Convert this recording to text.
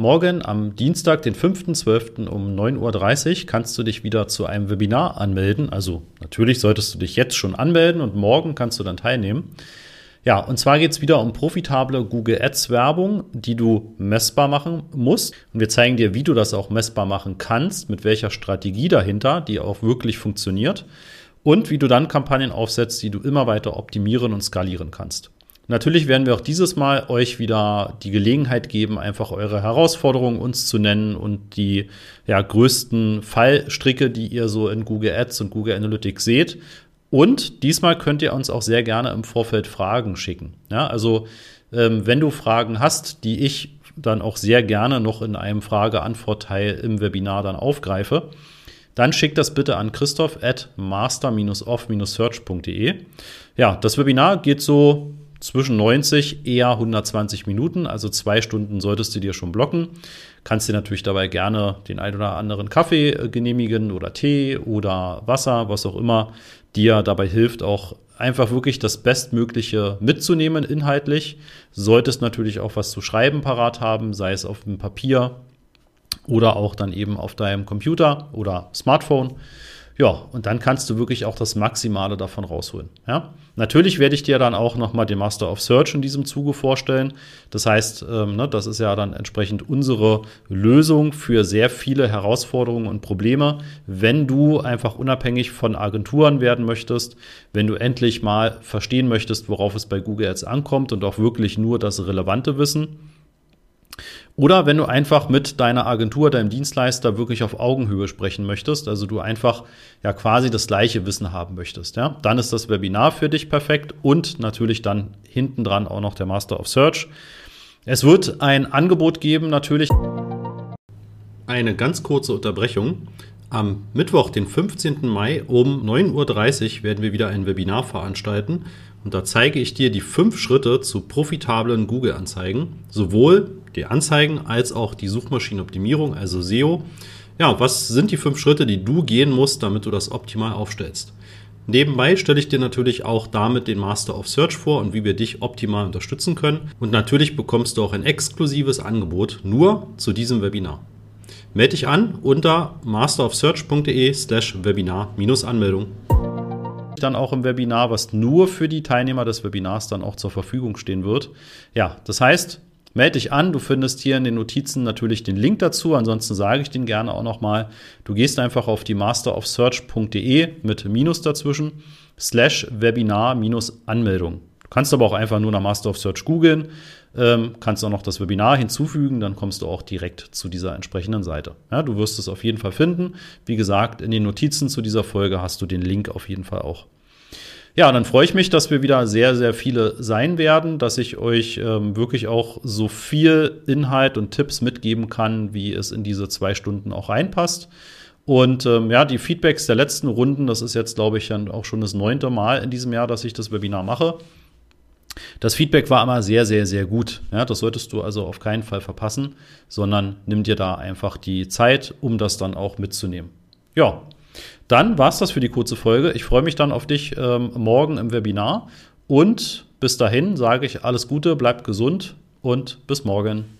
morgen am Dienstag, den 5.12. um 9.30 Uhr kannst du dich wieder zu einem Webinar anmelden. Also natürlich solltest du dich jetzt schon anmelden und morgen kannst du dann teilnehmen. Ja, und zwar geht es wieder um profitable Google Ads Werbung, die du messbar machen musst. Und wir zeigen dir, wie du das auch messbar machen kannst, mit welcher Strategie dahinter, die auch wirklich funktioniert. Und wie du dann Kampagnen aufsetzt, die du immer weiter optimieren und skalieren kannst. Natürlich werden wir auch dieses Mal euch wieder die Gelegenheit geben, einfach eure Herausforderungen uns zu nennen und die ja, größten Fallstricke, die ihr so in Google Ads und Google Analytics seht, und diesmal könnt ihr uns auch sehr gerne im Vorfeld Fragen schicken. Ja, also ähm, wenn du Fragen hast, die ich dann auch sehr gerne noch in einem Frage-Antwort-Teil im Webinar dann aufgreife, dann schick das bitte an christoph at master-off-search.de. Ja, das Webinar geht so zwischen 90 eher 120 Minuten, also zwei Stunden solltest du dir schon blocken. Kannst dir natürlich dabei gerne den ein oder anderen Kaffee äh, genehmigen oder Tee oder Wasser, was auch immer dir dabei hilft, auch einfach wirklich das Bestmögliche mitzunehmen inhaltlich. Solltest natürlich auch was zu schreiben parat haben, sei es auf dem Papier oder auch dann eben auf deinem Computer oder Smartphone. Ja, und dann kannst du wirklich auch das Maximale davon rausholen. Ja? Natürlich werde ich dir dann auch nochmal den Master of Search in diesem Zuge vorstellen. Das heißt, ähm, ne, das ist ja dann entsprechend unsere Lösung für sehr viele Herausforderungen und Probleme, wenn du einfach unabhängig von Agenturen werden möchtest, wenn du endlich mal verstehen möchtest, worauf es bei Google Ads ankommt und auch wirklich nur das relevante Wissen oder wenn du einfach mit deiner Agentur, deinem Dienstleister wirklich auf Augenhöhe sprechen möchtest, also du einfach ja quasi das gleiche Wissen haben möchtest, ja, dann ist das Webinar für dich perfekt und natürlich dann hinten dran auch noch der Master of Search. Es wird ein Angebot geben, natürlich. Eine ganz kurze Unterbrechung. Am Mittwoch, den 15. Mai um 9.30 Uhr werden wir wieder ein Webinar veranstalten und da zeige ich dir die fünf Schritte zu profitablen Google-Anzeigen, sowohl die Anzeigen als auch die Suchmaschinenoptimierung, also SEO. Ja, was sind die fünf Schritte, die du gehen musst, damit du das optimal aufstellst? Nebenbei stelle ich dir natürlich auch damit den Master of Search vor und wie wir dich optimal unterstützen können. Und natürlich bekommst du auch ein exklusives Angebot nur zu diesem Webinar. Melde dich an unter masterofsearch.de slash Webinar-Anmeldung. Dann auch im Webinar, was nur für die Teilnehmer des Webinars dann auch zur Verfügung stehen wird. Ja, das heißt, Melde dich an, du findest hier in den Notizen natürlich den Link dazu, ansonsten sage ich den gerne auch nochmal. Du gehst einfach auf die masterofsearch.de mit Minus dazwischen, slash Webinar minus Anmeldung. Du kannst aber auch einfach nur nach Master of Search googeln, ähm, kannst auch noch das Webinar hinzufügen, dann kommst du auch direkt zu dieser entsprechenden Seite. Ja, du wirst es auf jeden Fall finden. Wie gesagt, in den Notizen zu dieser Folge hast du den Link auf jeden Fall auch. Ja, dann freue ich mich, dass wir wieder sehr, sehr viele sein werden, dass ich euch ähm, wirklich auch so viel Inhalt und Tipps mitgeben kann, wie es in diese zwei Stunden auch reinpasst. Und ähm, ja, die Feedbacks der letzten Runden, das ist jetzt, glaube ich, dann auch schon das neunte Mal in diesem Jahr, dass ich das Webinar mache. Das Feedback war immer sehr, sehr, sehr gut. Ja, das solltest du also auf keinen Fall verpassen, sondern nimm dir da einfach die Zeit, um das dann auch mitzunehmen. Ja, dann war es das für die kurze Folge. Ich freue mich dann auf dich ähm, morgen im Webinar. Und bis dahin sage ich alles Gute, bleib gesund und bis morgen.